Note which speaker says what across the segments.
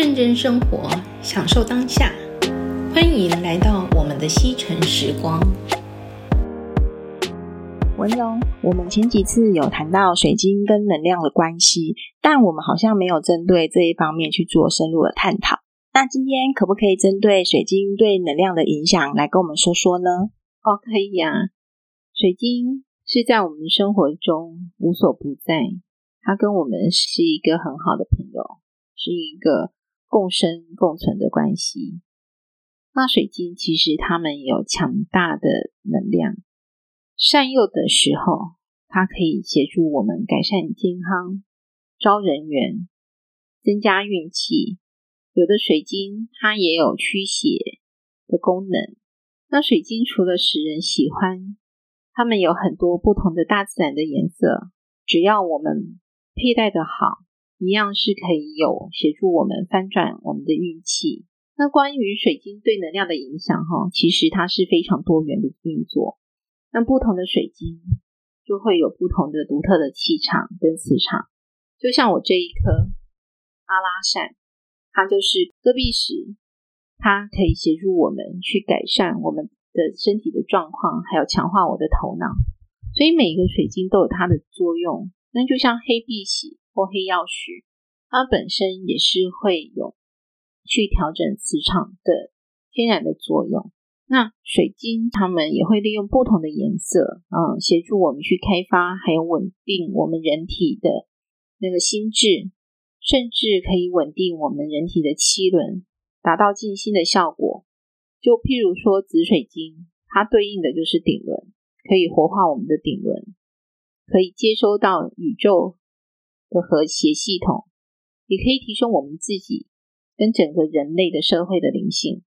Speaker 1: 认真生活，享受当下。欢迎来到我们的西城时光。
Speaker 2: 文荣，我们前几次有谈到水晶跟能量的关系，但我们好像没有针对这一方面去做深入的探讨。那今天可不可以针对水晶对能量的影响来跟我们说说呢？
Speaker 3: 哦，可以呀。水晶是在我们生活中无所不在，它跟我们是一个很好的朋友，是一个共生共存的关系。那水晶其实它们有强大的能量，善用的时候，它可以协助我们改善健康、招人缘、增加运气。有的水晶它也有驱邪的功能。那水晶除了使人喜欢，它们有很多不同的大自然的颜色，只要我们佩戴的好，一样是可以有协助我们翻转我们的运气。那关于水晶对能量的影响，哈，其实它是非常多元的运作。那不同的水晶就会有不同的独特的气场跟磁场，就像我这一颗阿拉善。它就是戈壁石，它可以协助我们去改善我们的身体的状况，还有强化我的头脑。所以每一个水晶都有它的作用。那就像黑碧玺或黑曜石，它本身也是会有去调整磁场的天然的作用。那水晶它们也会利用不同的颜色，嗯，协助我们去开发还有稳定我们人体的那个心智。甚至可以稳定我们人体的七轮，达到静心的效果。就譬如说紫水晶，它对应的就是顶轮，可以活化我们的顶轮，可以接收到宇宙的和谐系统，也可以提升我们自己跟整个人类的社会的灵性。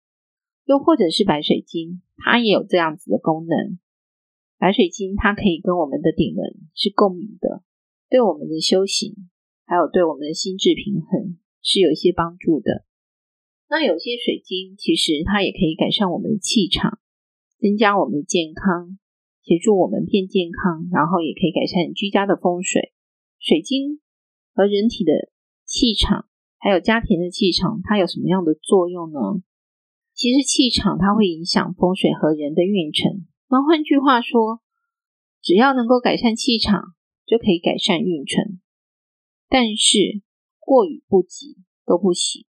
Speaker 3: 又或者是白水晶，它也有这样子的功能。白水晶它可以跟我们的顶轮是共鸣的，对我们的修行。还有对我们的心智平衡是有一些帮助的。那有些水晶其实它也可以改善我们的气场，增加我们的健康，协助我们变健康，然后也可以改善居家的风水。水晶和人体的气场，还有家庭的气场，它有什么样的作用呢？其实气场它会影响风水和人的运程。那换句话说，只要能够改善气场，就可以改善运程。但是过与不及都不行。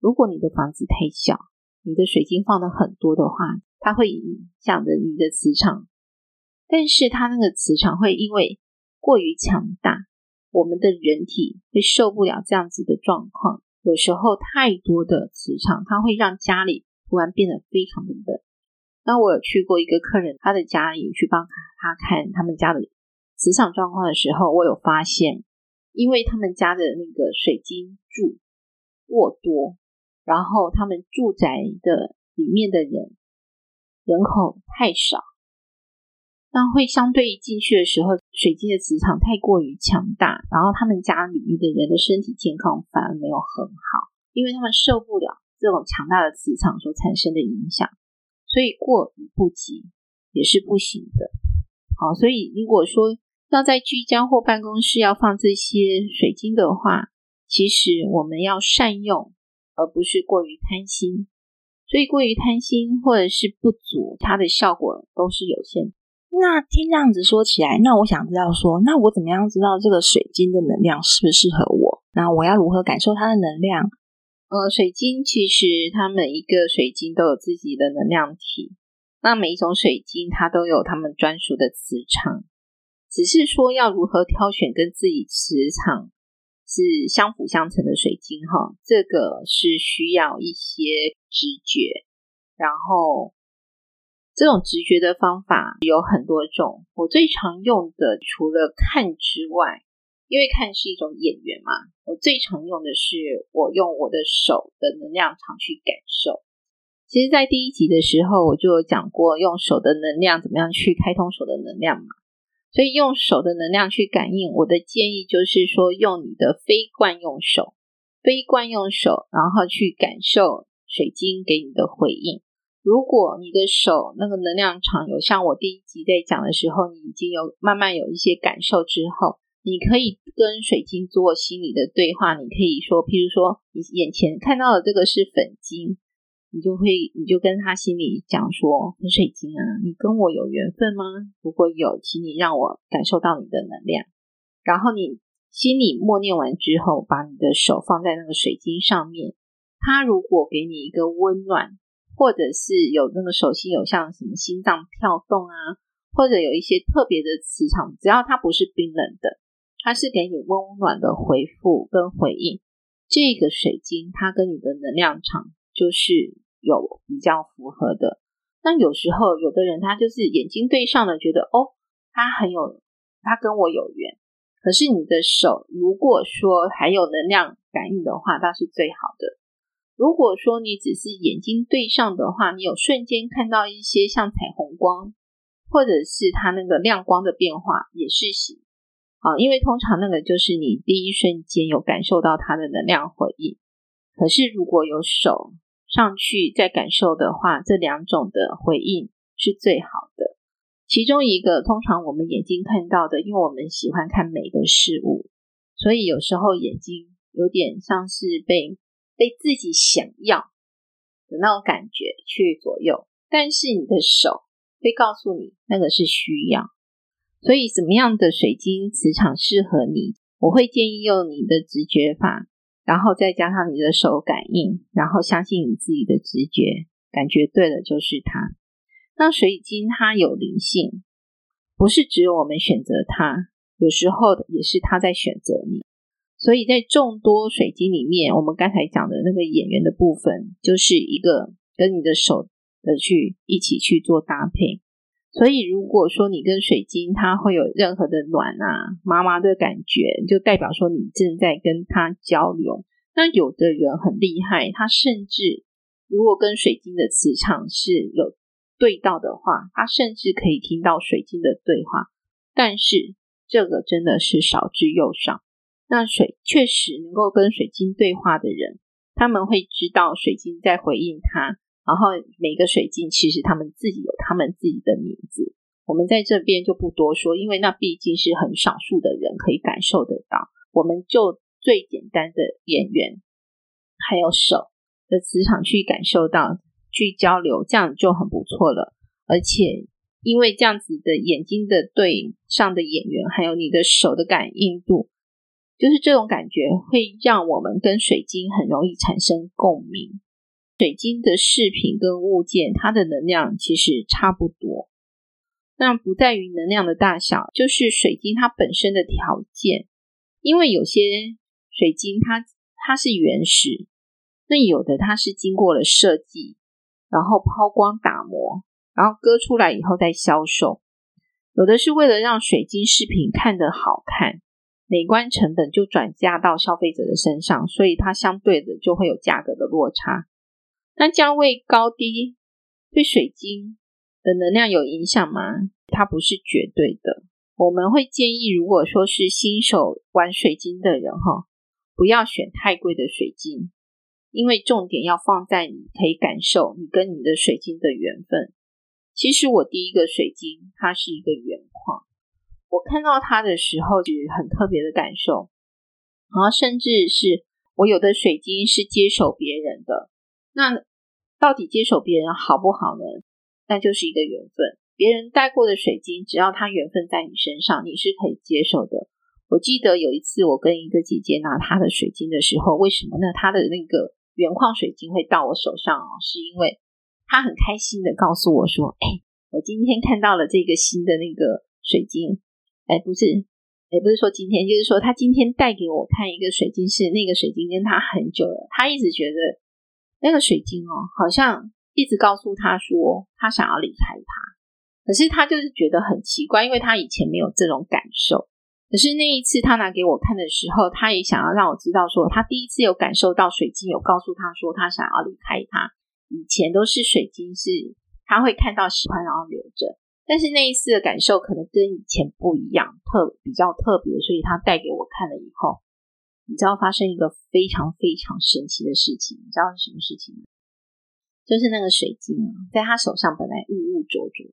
Speaker 3: 如果你的房子太小，你的水晶放的很多的话，它会影响着你的磁场。但是它那个磁场会因为过于强大，我们的人体会受不了这样子的状况。有时候太多的磁场，它会让家里突然变得非常的冷。那我有去过一个客人，他的家里去帮他看他们家的磁场状况的时候，我有发现。因为他们家的那个水晶柱过多，然后他们住宅的里面的人人口太少，那会相对进去的时候，水晶的磁场太过于强大，然后他们家里面的人的身体健康反而没有很好，因为他们受不了这种强大的磁场所产生的影响，所以过与不及也是不行的。好，所以如果说，要在居家或办公室要放这些水晶的话，其实我们要善用，而不是过于贪心。所以过于贪心或者是不足，它的效果都是有限的。
Speaker 2: 那听这样子说起来，那我想知道说，那我怎么样知道这个水晶的能量适不适合我？那我要如何感受它的能量？
Speaker 3: 呃，水晶其实它每一个水晶都有自己的能量体，那每一种水晶它都有它们专属的磁场。只是说要如何挑选跟自己磁场是相辅相成的水晶哈，这个是需要一些直觉，然后这种直觉的方法有很多种。我最常用的除了看之外，因为看是一种眼缘嘛，我最常用的是我用我的手的能量场去感受。其实，在第一集的时候我就有讲过，用手的能量怎么样去开通手的能量嘛。所以用手的能量去感应，我的建议就是说，用你的非惯用手，非惯用手，然后去感受水晶给你的回应。如果你的手那个能量场有像我第一集在讲的时候，你已经有慢慢有一些感受之后，你可以跟水晶做心理的对话，你可以说，譬如说，你眼前看到的这个是粉晶，你就会，你就跟他心里讲说，粉水晶啊，你跟我有缘分吗？如果有，请你让我感受到你的能量。然后你心里默念完之后，把你的手放在那个水晶上面，它如果给你一个温暖，或者是有那个手心有像什么心脏跳动啊，或者有一些特别的磁场，只要它不是冰冷的。它是给你温暖的回复跟回应，这个水晶它跟你的能量场就是有比较符合的。那有时候有的人他就是眼睛对上了，觉得哦，他很有，他跟我有缘。可是你的手如果说还有能量感应的话，那是最好的。如果说你只是眼睛对上的话，你有瞬间看到一些像彩虹光，或者是它那个亮光的变化，也是行。啊，因为通常那个就是你第一瞬间有感受到它的能量回应，可是如果有手上去再感受的话，这两种的回应是最好的。其中一个，通常我们眼睛看到的，因为我们喜欢看美的事物，所以有时候眼睛有点像是被被自己想要的那种感觉去左右，但是你的手会告诉你那个是需要。所以，什么样的水晶磁场适合你？我会建议用你的直觉法，然后再加上你的手感应，然后相信你自己的直觉，感觉对了就是它。那水晶它有灵性，不是只有我们选择它，有时候也是它在选择你。所以在众多水晶里面，我们刚才讲的那个演员的部分，就是一个跟你的手的去一起去做搭配。所以，如果说你跟水晶它会有任何的暖啊、麻麻的感觉，就代表说你正在跟它交流。那有的人很厉害，他甚至如果跟水晶的磁场是有对到的话，他甚至可以听到水晶的对话。但是这个真的是少之又少。那水确实能够跟水晶对话的人，他们会知道水晶在回应他。然后每个水晶其实他们自己有他们自己的名字，我们在这边就不多说，因为那毕竟是很少数的人可以感受得到。我们就最简单的眼缘，还有手的磁场去感受到，去交流，这样就很不错了。而且因为这样子的眼睛的对上的眼缘，还有你的手的感应度，就是这种感觉会让我们跟水晶很容易产生共鸣。水晶的饰品跟物件，它的能量其实差不多，那不在于能量的大小，就是水晶它本身的条件。因为有些水晶它它是原石，那有的它是经过了设计，然后抛光打磨，然后割出来以后再销售。有的是为了让水晶饰品看得好看，美观成本就转嫁到消费者的身上，所以它相对的就会有价格的落差。那价位高低对水晶的能量有影响吗？它不是绝对的。我们会建议，如果说是新手玩水晶的人哈，不要选太贵的水晶，因为重点要放在你可以感受你跟你的水晶的缘分。其实我第一个水晶它是一个原矿，我看到它的时候是很特别的感受，然后甚至是我有的水晶是接手别人的。那到底接手别人好不好呢？那就是一个缘分。别人带过的水晶，只要它缘分在你身上，你是可以接受的。我记得有一次，我跟一个姐姐拿她的水晶的时候，为什么呢？她的那个原矿水晶会到我手上哦，是因为她很开心的告诉我说：“哎，我今天看到了这个新的那个水晶。”哎，不是，也不是说今天，就是说他今天带给我看一个水晶，是那个水晶跟他很久了，他一直觉得。那个水晶哦，好像一直告诉他说他想要离开他，可是他就是觉得很奇怪，因为他以前没有这种感受。可是那一次他拿给我看的时候，他也想要让我知道说，他第一次有感受到水晶有告诉他说他想要离开他。以前都是水晶是他会看到喜欢然后留着，但是那一次的感受可能跟以前不一样，特比较特别，所以他带给我看了以后。你知道发生一个非常非常神奇的事情，你知道是什么事情吗？就是那个水晶啊，在他手上本来雾雾浊浊，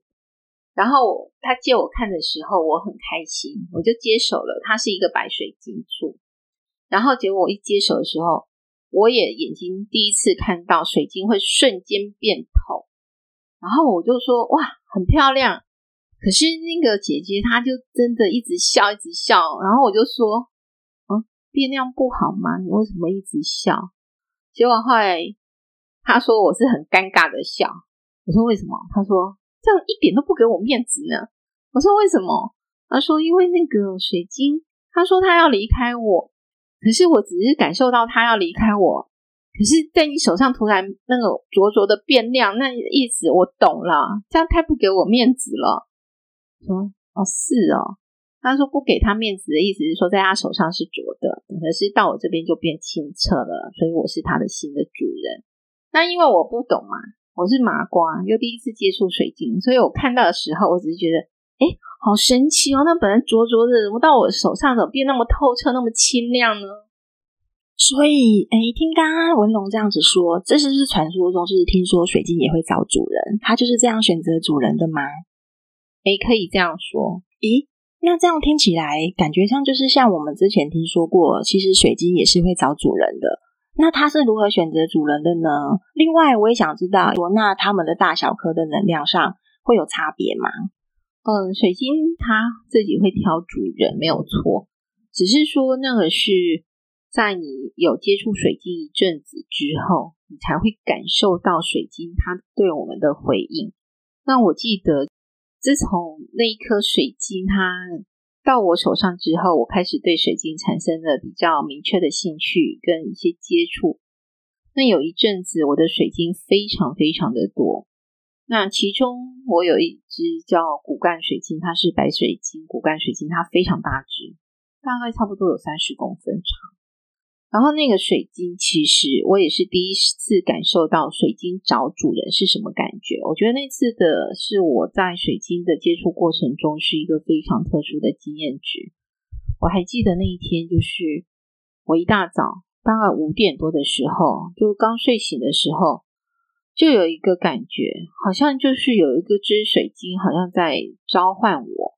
Speaker 3: 然后他借我看的时候，我很开心，我就接手了。它是一个白水晶簇，然后结果我一接手的时候，我也眼睛第一次看到水晶会瞬间变透，然后我就说哇，很漂亮。可是那个姐姐她就真的一直笑，一直笑，然后我就说，嗯，变亮不好吗？你为什么一直笑？结果后来她说我是很尴尬的笑，我说为什么？她说。这样一点都不给我面子呢。我说为什么？他说因为那个水晶，他说他要离开我，可是我只是感受到他要离开我，可是在你手上突然那个灼灼的变亮，那意思我懂了。这样太不给我面子了。说哦是哦，他说不给他面子的意思是说在他手上是浊的，可是到我这边就变清澈了，所以我是他的新的主人。那因为我不懂嘛。我是麻瓜，又第一次接触水晶，所以我看到的时候，我只是觉得，哎，好神奇哦！那本来浊浊的，怎么到我手上怎么变那么透彻、那么清亮呢？
Speaker 2: 所以，哎，听刚刚文龙这样子说，这是不是传说中就是听说水晶也会找主人？他就是这样选择主人的吗？
Speaker 3: 哎，可以这样说。
Speaker 2: 咦，那这样听起来，感觉上就是像我们之前听说过，其实水晶也是会找主人的。那它是如何选择主人的呢？另外，我也想知道，说那它们的大小颗的能量上会有差别吗？
Speaker 3: 嗯，水晶它自己会挑主人，没有错，只是说那个是在你有接触水晶一阵子之后，你才会感受到水晶它对我们的回应。那我记得，自从那一颗水晶它。到我手上之后，我开始对水晶产生了比较明确的兴趣跟一些接触。那有一阵子，我的水晶非常非常的多。那其中，我有一只叫骨干水晶，它是白水晶骨干水晶，它非常大只，大概差不多有三十公分长。然后那个水晶，其实我也是第一次感受到水晶找主人是什么感觉。我觉得那次的是我在水晶的接触过程中是一个非常特殊的经验值。我还记得那一天，就是我一大早大概五点多的时候，就刚睡醒的时候，就有一个感觉，好像就是有一个只水晶好像在召唤我。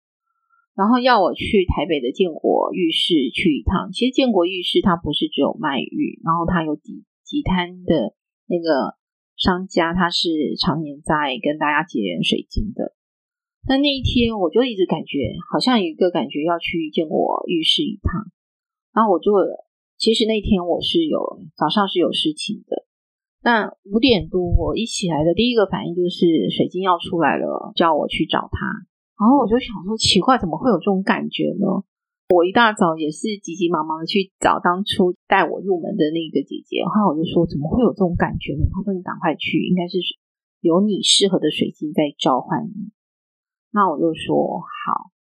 Speaker 3: 然后要我去台北的建国浴室去一趟。其实建国浴室它不是只有卖浴，然后它有几几摊的那个商家，他是常年在跟大家结缘水晶的。那那一天我就一直感觉好像有一个感觉要去建国浴室一趟。然后我就其实那天我是有早上是有事情的。那五点多我一起来的第一个反应就是水晶要出来了，叫我去找他。然后我就想说，奇怪，怎么会有这种感觉呢？我一大早也是急急忙忙的去找当初带我入门的那个姐姐，然后我就说，怎么会有这种感觉呢？她说，你赶快去，应该是有你适合的水晶在召唤你。那我就说好，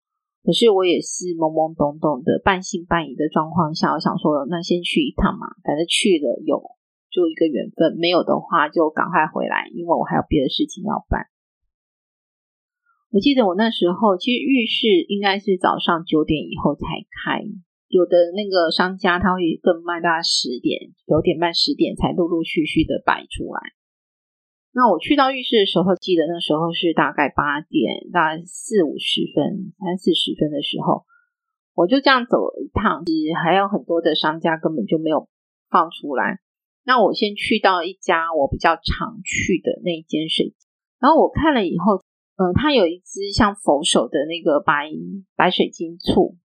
Speaker 3: 可是我也是懵懵懂懂的、半信半疑的状况下，我想说，那先去一趟嘛，反正去了有就一个缘分，没有的话就赶快回来，因为我还有别的事情要办。我记得我那时候，其实浴室应该是早上九点以后才开，有的那个商家他会更慢，大概十点、九点半、十点才陆陆续续的摆出来。那我去到浴室的时候，记得那时候是大概八点，大概四五十分、三四十分的时候，我就这样走了一趟，其实还有很多的商家根本就没有放出来。那我先去到一家我比较常去的那一间水，然后我看了以后。嗯，它有一只像佛手的那个白白水晶簇，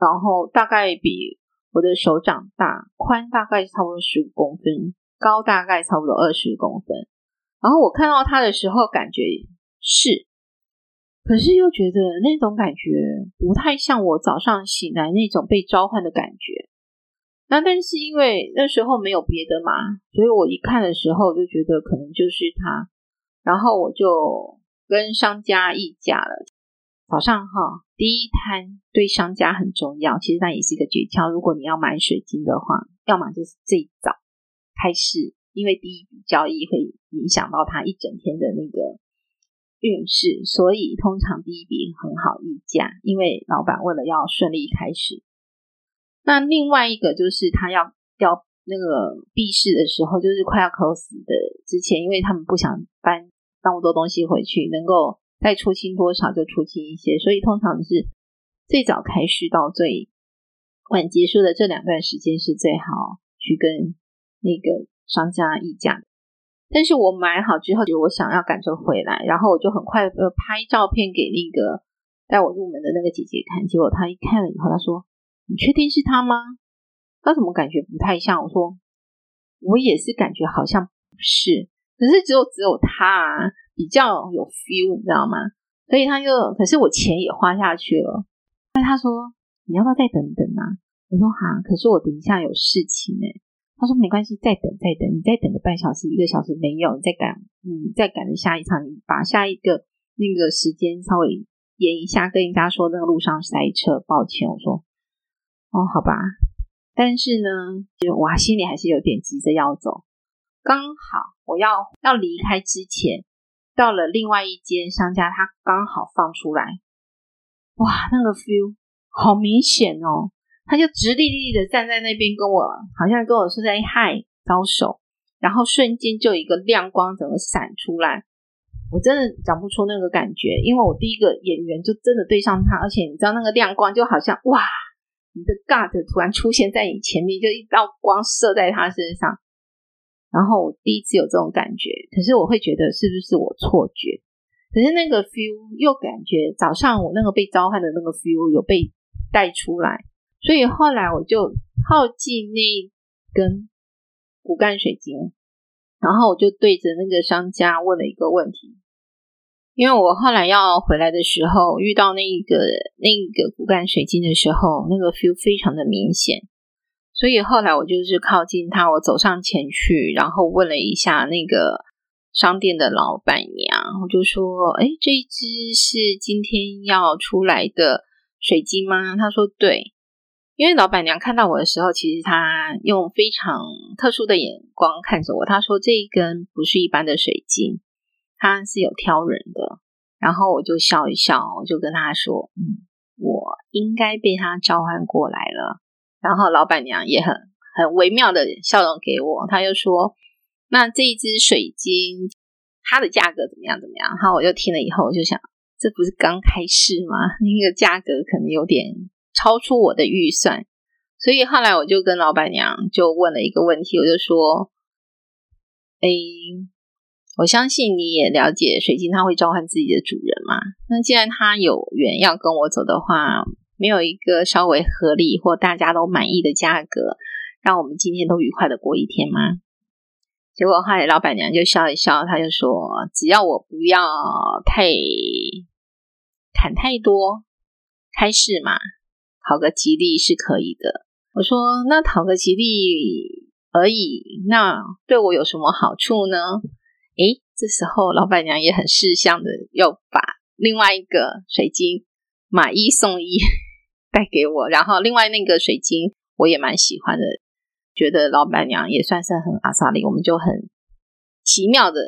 Speaker 3: 然后大概比我的手掌大，宽大概差不多十五公分，高大概差不多二十公分。然后我看到它的时候，感觉是，可是又觉得那种感觉不太像我早上醒来那种被召唤的感觉。那但是因为那时候没有别的嘛，所以我一看的时候就觉得可能就是它，然后我就。跟商家议价了。早上哈，第一摊对商家很重要，其实那也是一个诀窍。如果你要买水晶的话，要么就是最早开市，因为第一笔交易会影响到他一整天的那个运势，所以通常第一笔很好议价，因为老板为了要顺利开始。那另外一个就是他要要那个闭市的时候，就是快要 close 的之前，因为他们不想搬。那么多东西回去，能够再出清多少就出清一些，所以通常是最早开始到最晚结束的这两段时间是最好去跟那个商家议价的。但是我买好之后，我想要赶着回来，然后我就很快呃拍照片给那个带我入门的那个姐姐看，结果她一看了以后，她说：“你确定是他吗？他怎么感觉不太像？”我说：“我也是感觉好像不是，可是只有只有他啊比较有 feel，你知道吗？所以他就，可是我钱也花下去了。那他说：你要不要再等等啊？我说：哈，可是我等一下有事情诶。他说没关系，再等再等，你再等个半小时一个小时没有，你再赶，嗯，再赶着下一场，你把下一个那个时间稍微延一下，跟人家说那个路上塞车，抱歉。我说哦，好吧，但是呢，就我心里还是有点急着要走。刚好我要要离开之前，到了另外一间商家，他刚好放出来，哇，那个 feel 好明显哦。他就直立立的站在那边，跟我好像跟我说在嗨招手，然后瞬间就一个亮光整个闪出来，我真的讲不出那个感觉，因为我第一个眼缘就真的对上他，而且你知道那个亮光就好像哇，你的 God 突然出现在你前面，就一道光射在他身上，然后我第一次有这种感觉，可是我会觉得是不是我错觉？可是那个 feel 又感觉早上我那个被召唤的那个 feel 有被带出来。所以后来我就靠近那根骨干水晶，然后我就对着那个商家问了一个问题，因为我后来要回来的时候遇到那个那个骨干水晶的时候，那个 feel 非常的明显，所以后来我就是靠近他，我走上前去，然后问了一下那个商店的老板娘，我就说：“哎，这一只是今天要出来的水晶吗？”他说：“对。”因为老板娘看到我的时候，其实她用非常特殊的眼光看着我。她说：“这一根不是一般的水晶，它是有挑人的。”然后我就笑一笑，我就跟她说：“嗯，我应该被他召唤过来了。”然后老板娘也很很微妙的笑容给我，她就说：“那这一支水晶，它的价格怎么样？怎么样？”然后我就听了以后，我就想，这不是刚开市吗？那个价格可能有点。超出我的预算，所以后来我就跟老板娘就问了一个问题，我就说：“哎，我相信你也了解水晶它会召唤自己的主人嘛？那既然他有缘要跟我走的话，没有一个稍微合理或大家都满意的价格，让我们今天都愉快的过一天吗？”结果后来老板娘就笑一笑，她就说：“只要我不要太砍太多，开市嘛。”讨个吉利是可以的。我说，那讨个吉利而已，那对我有什么好处呢？诶，这时候老板娘也很识相的，又把另外一个水晶买一送一带给我，然后另外那个水晶我也蛮喜欢的，觉得老板娘也算是很阿萨里，我们就很奇妙的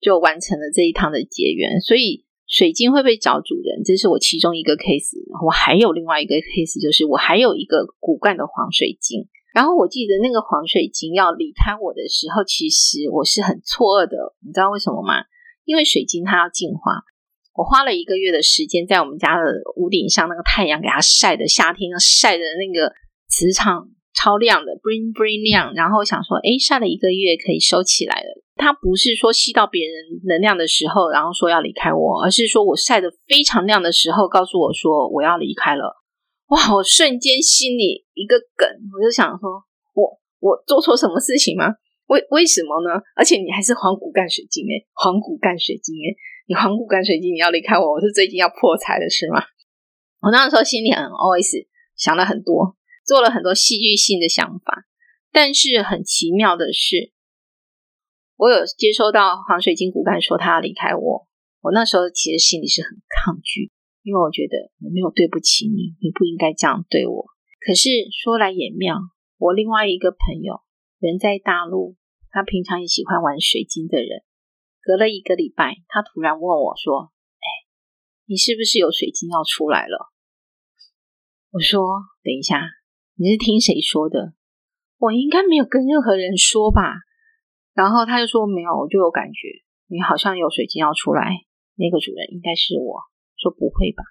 Speaker 3: 就完成了这一趟的结缘，所以。水晶会不会找主人？这是我其中一个 case。我还有另外一个 case，就是我还有一个骨干的黄水晶。然后我记得那个黄水晶要离开我的时候，其实我是很错愕的。你知道为什么吗？因为水晶它要净化。我花了一个月的时间在我们家的屋顶上，那个太阳给它晒的，夏天晒的那个磁场超亮的，bling bling 亮。然后想说，诶，晒了一个月可以收起来了。它不是说吸到别人能量的时候，然后说要离开我，而是说我晒得非常亮的时候，告诉我说我要离开了。哇！我瞬间心里一个梗，我就想说，我我做错什么事情吗？为为什么呢？而且你还是黄骨干水晶诶，黄骨干水晶诶，你黄骨干水晶你要离开我，我是最近要破财了是吗？我那时候心里很 OS，想了很多，做了很多戏剧性的想法，但是很奇妙的是。我有接收到黄水晶骨干说他要离开我，我那时候其实心里是很抗拒，因为我觉得我没有对不起你，你不应该这样对我。可是说来也妙，我另外一个朋友人在大陆，他平常也喜欢玩水晶的人，隔了一个礼拜，他突然问我说：“哎，你是不是有水晶要出来了？”我说：“等一下，你是听谁说的？我应该没有跟任何人说吧。”然后他就说没有，我就有感觉，你好像有水晶要出来。那个主人应该是我。说不会吧？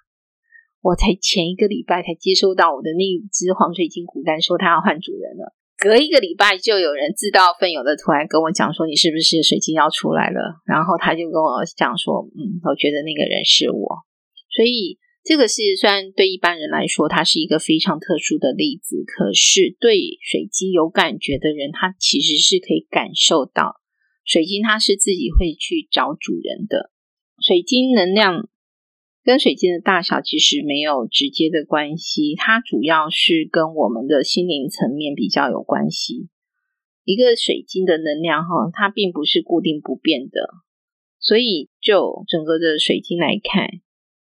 Speaker 3: 我才前一个礼拜才接收到我的那一只黄水晶骨干，说他要换主人了。隔一个礼拜就有人自告奋勇的突然跟我讲说，你是不是水晶要出来了？然后他就跟我讲说，嗯，我觉得那个人是我。所以这个是虽然对一般人来说，它是一个非常特殊的例子，可是对水晶有感觉的人，他其实是可以感受到水晶它是自己会去找主人的。水晶能量。跟水晶的大小其实没有直接的关系，它主要是跟我们的心灵层面比较有关系。一个水晶的能量哈，它并不是固定不变的，所以就整个的水晶来看，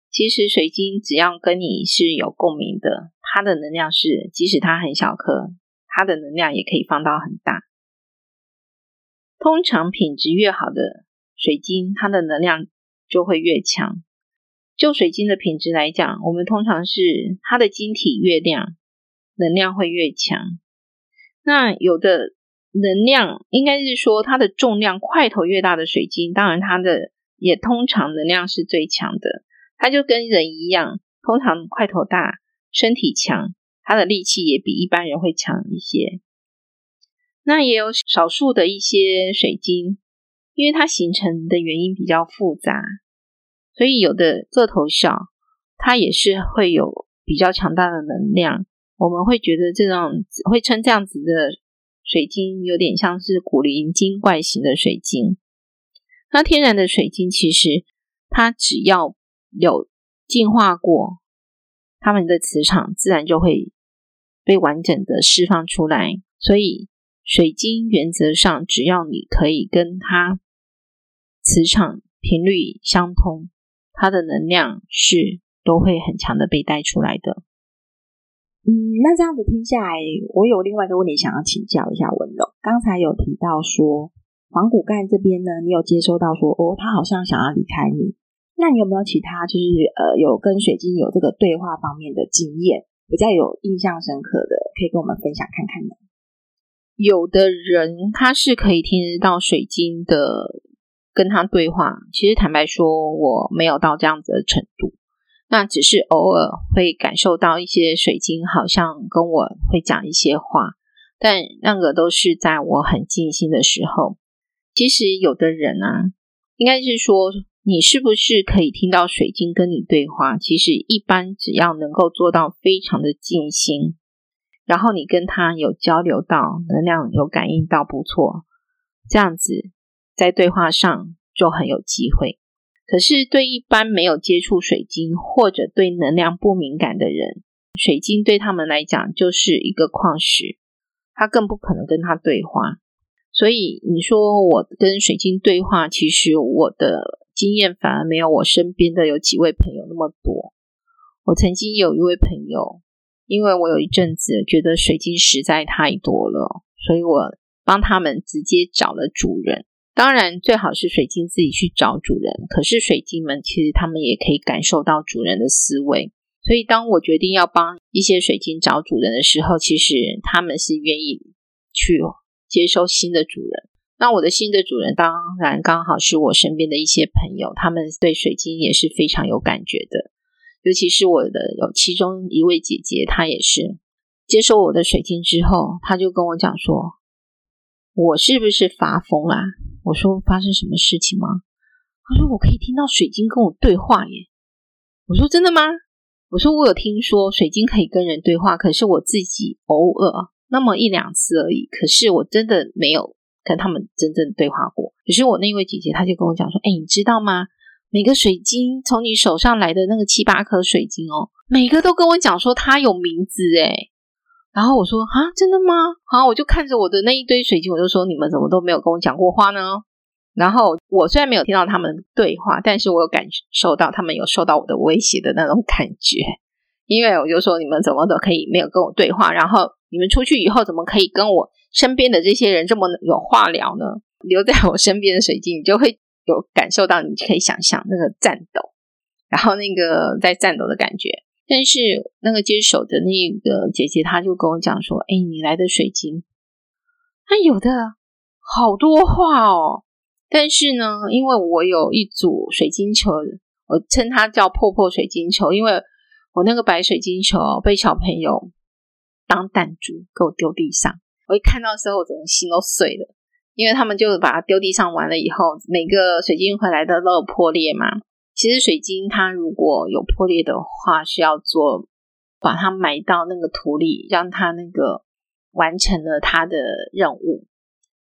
Speaker 3: 其实水晶只要跟你是有共鸣的，它的能量是，即使它很小颗，它的能量也可以放到很大。通常品质越好的水晶，它的能量就会越强。就水晶的品质来讲，我们通常是它的晶体越亮，能量会越强。那有的能量应该是说它的重量块头越大的水晶，当然它的也通常能量是最强的。它就跟人一样，通常块头大、身体强，它的力气也比一般人会强一些。那也有少数的一些水晶，因为它形成的原因比较复杂。所以有的个头小，它也是会有比较强大的能量。我们会觉得这种会称这样子的水晶有点像是古灵精怪型的水晶。那天然的水晶其实它只要有净化过，它们的磁场自然就会被完整的释放出来。所以水晶原则上只要你可以跟它磁场频率相通。它的能量是都会很强的被带出来的。
Speaker 2: 嗯，那这样子听下来，我有另外一个问题想要请教一下文柔。刚才有提到说黄骨干这边呢，你有接收到说哦，他好像想要离开你。那你有没有其他就是呃有跟水晶有这个对话方面的经验，比较有印象深刻的，可以跟我们分享看看呢？
Speaker 3: 有的人他是可以听得到水晶的。跟他对话，其实坦白说，我没有到这样子的程度。那只是偶尔会感受到一些水晶好像跟我会讲一些话，但那个都是在我很静心的时候。其实有的人啊，应该是说，你是不是可以听到水晶跟你对话？其实一般只要能够做到非常的静心，然后你跟他有交流到能量，有感应到不错，这样子。在对话上就很有机会，可是对一般没有接触水晶或者对能量不敏感的人，水晶对他们来讲就是一个矿石，他更不可能跟他对话。所以你说我跟水晶对话，其实我的经验反而没有我身边的有几位朋友那么多。我曾经有一位朋友，因为我有一阵子觉得水晶实在太多了，所以我帮他们直接找了主人。当然，最好是水晶自己去找主人。可是水晶们其实他们也可以感受到主人的思维，所以当我决定要帮一些水晶找主人的时候，其实他们是愿意去接收新的主人。那我的新的主人当然刚好是我身边的一些朋友，他们对水晶也是非常有感觉的。尤其是我的有其中一位姐姐，她也是接收我的水晶之后，她就跟我讲说：“我是不是发疯啦？”我说，发生什么事情吗？他说我可以听到水晶跟我对话耶。我说真的吗？我说我有听说水晶可以跟人对话，可是我自己偶尔那么一两次而已。可是我真的没有跟他们真正对话过。可是我那位姐姐，她就跟我讲说：“哎，你知道吗？每个水晶从你手上来的那个七八颗水晶哦，每个都跟我讲说它有名字诶。”然后我说啊，真的吗？好，我就看着我的那一堆水晶，我就说，你们怎么都没有跟我讲过话呢？然后我虽然没有听到他们对话，但是我有感受到他们有受到我的威胁的那种感觉。因为我就说，你们怎么都可以没有跟我对话，然后你们出去以后怎么可以跟我身边的这些人这么有话聊呢？留在我身边的水晶，你就会有感受到，你可以想象那个颤抖，然后那个在颤抖的感觉。但是那个接手的那个姐姐，她就跟我讲说：“哎，你来的水晶，它有的好多话哦。但是呢，因为我有一组水晶球，我称它叫破破水晶球，因为我那个白水晶球被小朋友当弹珠给我丢地上，我一看到的时候，我整个心都碎了，因为他们就把它丢地上完了以后，每个水晶回来的都有破裂嘛。其实水晶它如果有破裂的话，是要做把它埋到那个土里，让它那个完成了它的任务。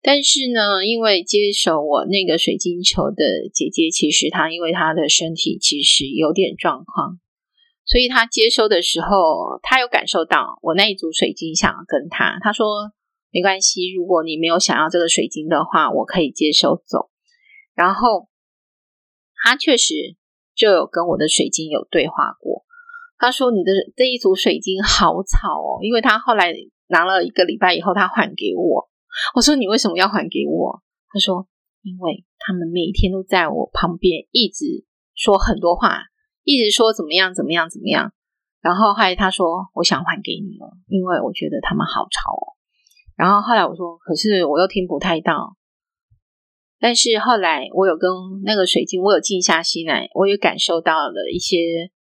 Speaker 3: 但是呢，因为接手我那个水晶球的姐姐，其实她因为她的身体其实有点状况，所以她接收的时候，她有感受到我那一组水晶想要跟她，她说没关系，如果你没有想要这个水晶的话，我可以接收走。然后她确实就有跟我的水晶有对话过，他说你的这一组水晶好吵哦，因为他后来拿了一个礼拜以后，他还给我。我说你为什么要还给我？他说，因为他们每天都在我旁边，一直说很多话，一直说怎么样怎么样怎么样。然后后来他说，我想还给你了，因为我觉得他们好吵哦。然后后来我说，可是我又听不太到。但是后来我有跟那个水晶，我有静下心来，我也感受到了一些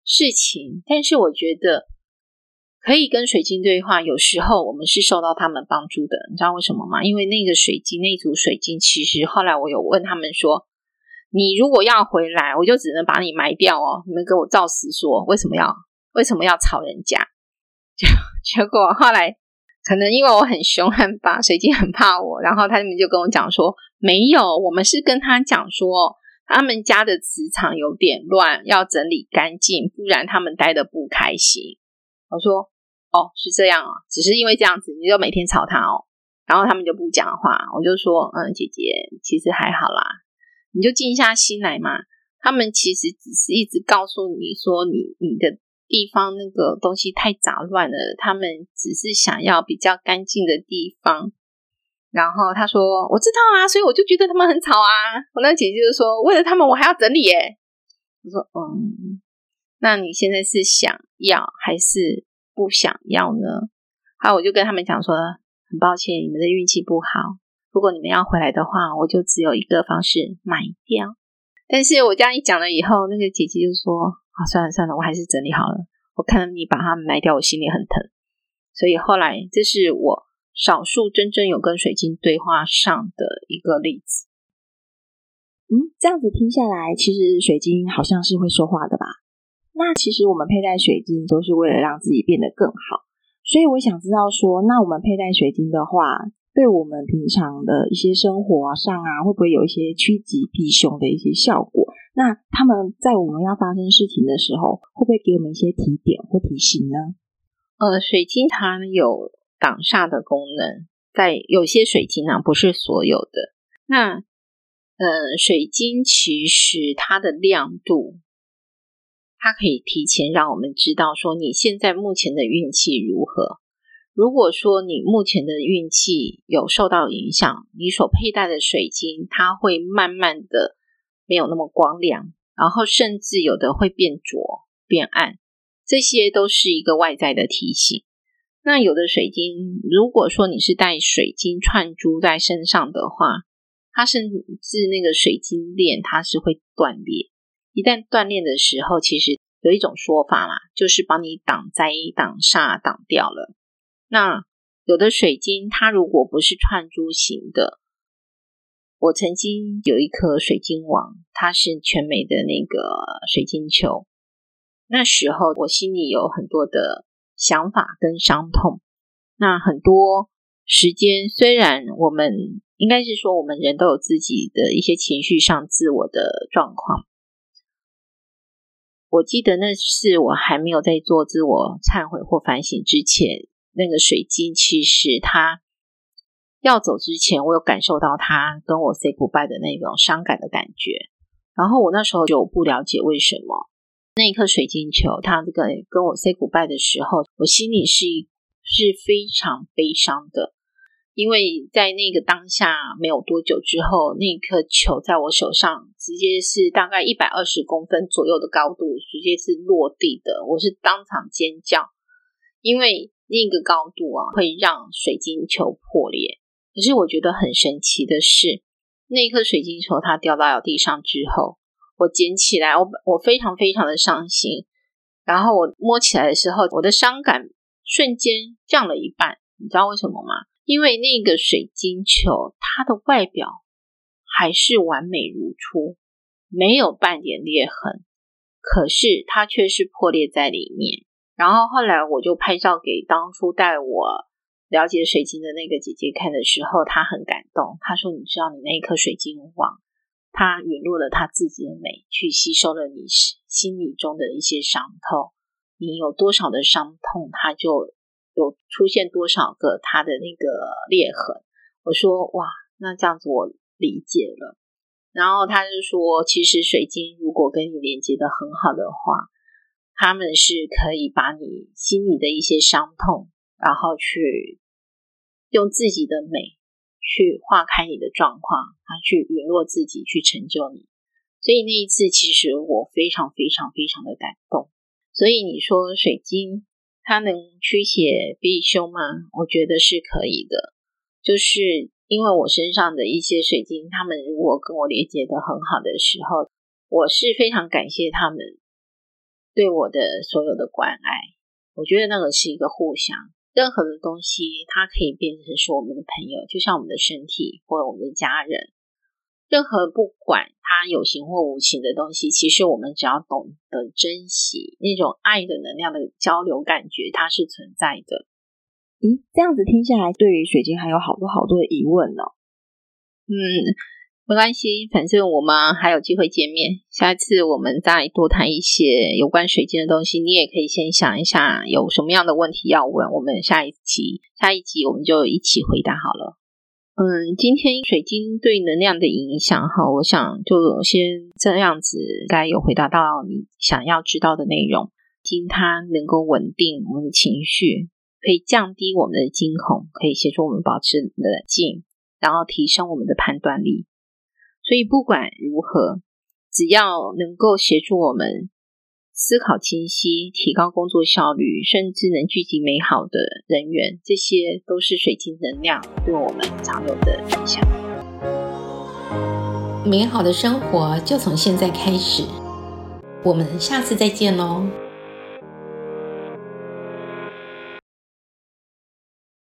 Speaker 3: 事情。但是我觉得。可以跟水晶对话，有时候我们是受到他们帮助的，你知道为什么吗？因为那个水晶，那组水晶，其实后来我有问他们说，你如果要回来，我就只能把你埋掉哦。你们给我照实说，为什么要为什么要吵人家？就结果后来可能因为我很凶悍吧，水晶很怕我，然后他们就跟我讲说，没有，我们是跟他讲说，他们家的磁场有点乱，要整理干净，不然他们待得不开心。我说。哦，是这样啊，只是因为这样子，你就每天吵他哦，然后他们就不讲话。我就说，嗯，姐姐，其实还好啦，你就静下心来嘛。他们其实只是一直告诉你说你，你你的地方那个东西太杂乱了，他们只是想要比较干净的地方。然后他说，我知道啊，所以我就觉得他们很吵啊。我那姐姐就说，为了他们，我还要整理耶。我说，嗯，那你现在是想要还是？不想要呢？好，我就跟他们讲说，很抱歉，你们的运气不好。如果你们要回来的话，我就只有一个方式，买掉。但是我这样一讲了以后，那个姐姐就说：“啊，算了算了，我还是整理好了。我看到你把它们埋掉，我心里很疼。所以后来，这是我少数真正有跟水晶对话上的一个例子。
Speaker 2: 嗯，这样子听下来，其实水晶好像是会说话的吧？那其实我们佩戴水晶都是为了让自己变得更好，所以我想知道说，那我们佩戴水晶的话，对我们平常的一些生活上啊，会不会有一些趋吉避凶的一些效果？那他们在我们要发生事情的时候，会不会给我们一些提点或提醒呢？
Speaker 3: 呃，水晶它有挡煞的功能，在有些水晶啊，不是所有的。那呃，水晶其实它的亮度。它可以提前让我们知道说你现在目前的运气如何。如果说你目前的运气有受到影响，你所佩戴的水晶它会慢慢的没有那么光亮，然后甚至有的会变浊、变暗，这些都是一个外在的提醒。那有的水晶，如果说你是戴水晶串珠在身上的话，它甚至那个水晶链它是会断裂。一旦断裂的时候，其实有一种说法啦，就是帮你挡灾、挡煞、挡掉了。那有的水晶，它如果不是串珠型的，我曾经有一颗水晶王，它是全美的那个水晶球。那时候我心里有很多的想法跟伤痛。那很多时间，虽然我们应该是说，我们人都有自己的一些情绪上自我的状况。我记得那是我还没有在做自我忏悔或反省之前，那个水晶其实它要走之前，我有感受到它跟我 say goodbye 的那种伤感的感觉。然后我那时候就不了解为什么那一颗水晶球，它这个跟我 say goodbye 的时候，我心里是是非常悲伤的。因为在那个当下没有多久之后，那颗球在我手上直接是大概一百二十公分左右的高度，直接是落地的。我是当场尖叫，因为那个高度啊会让水晶球破裂。可是我觉得很神奇的是，那颗水晶球它掉到地上之后，我捡起来，我我非常非常的伤心。然后我摸起来的时候，我的伤感瞬间降了一半。你知道为什么吗？因为那个水晶球它的外表还是完美如初，没有半点裂痕，可是它却是破裂在里面。然后后来我就拍照给当初带我了解水晶的那个姐姐看的时候，她很感动。她说：“你知道，你那一颗水晶王，它陨落了它自己的美，去吸收了你心里中的一些伤痛。你有多少的伤痛，它就有出现多少个它的那个裂痕。”我说：“哇，那这样子我理解了。”然后他就说：“其实水晶如果跟你连接的很好的话，他们是可以把你心里的一些伤痛，然后去。”用自己的美去化开你的状况，啊，去陨落自己，去成就你。所以那一次，其实我非常非常非常的感动。所以你说水晶它能驱邪避凶吗？我觉得是可以的。就是因为我身上的一些水晶，他们如果跟我连接的很好的时候，我是非常感谢他们对我的所有的关爱。我觉得那个是一个互相。任何的东西，它可以变成是我们的朋友，就像我们的身体或者我们的家人。任何不管它有形或无形的东西，其实我们只要懂得珍惜那种爱的能量的交流感觉，它是存在的。
Speaker 2: 咦，这样子听下来，对于水晶还有好多好多的疑问呢、哦。
Speaker 3: 嗯。没关系，反正我们还有机会见面。下一次我们再多谈一些有关水晶的东西。你也可以先想一下有什么样的问题要问，我们下一集下一集我们就一起回答好了。嗯，今天水晶对能量的影响哈，我想就先这样子，该有回答到你想要知道的内容。金它能够稳定我们的情绪，可以降低我们的惊恐，可以协助我们保持冷静，然后提升我们的判断力。所以不管如何，只要能够协助我们思考清晰、提高工作效率，甚至能聚集美好的人缘，这些都是水晶能量对我们常有的影响。
Speaker 1: 美好的生活就从现在开始，我们下次再见喽。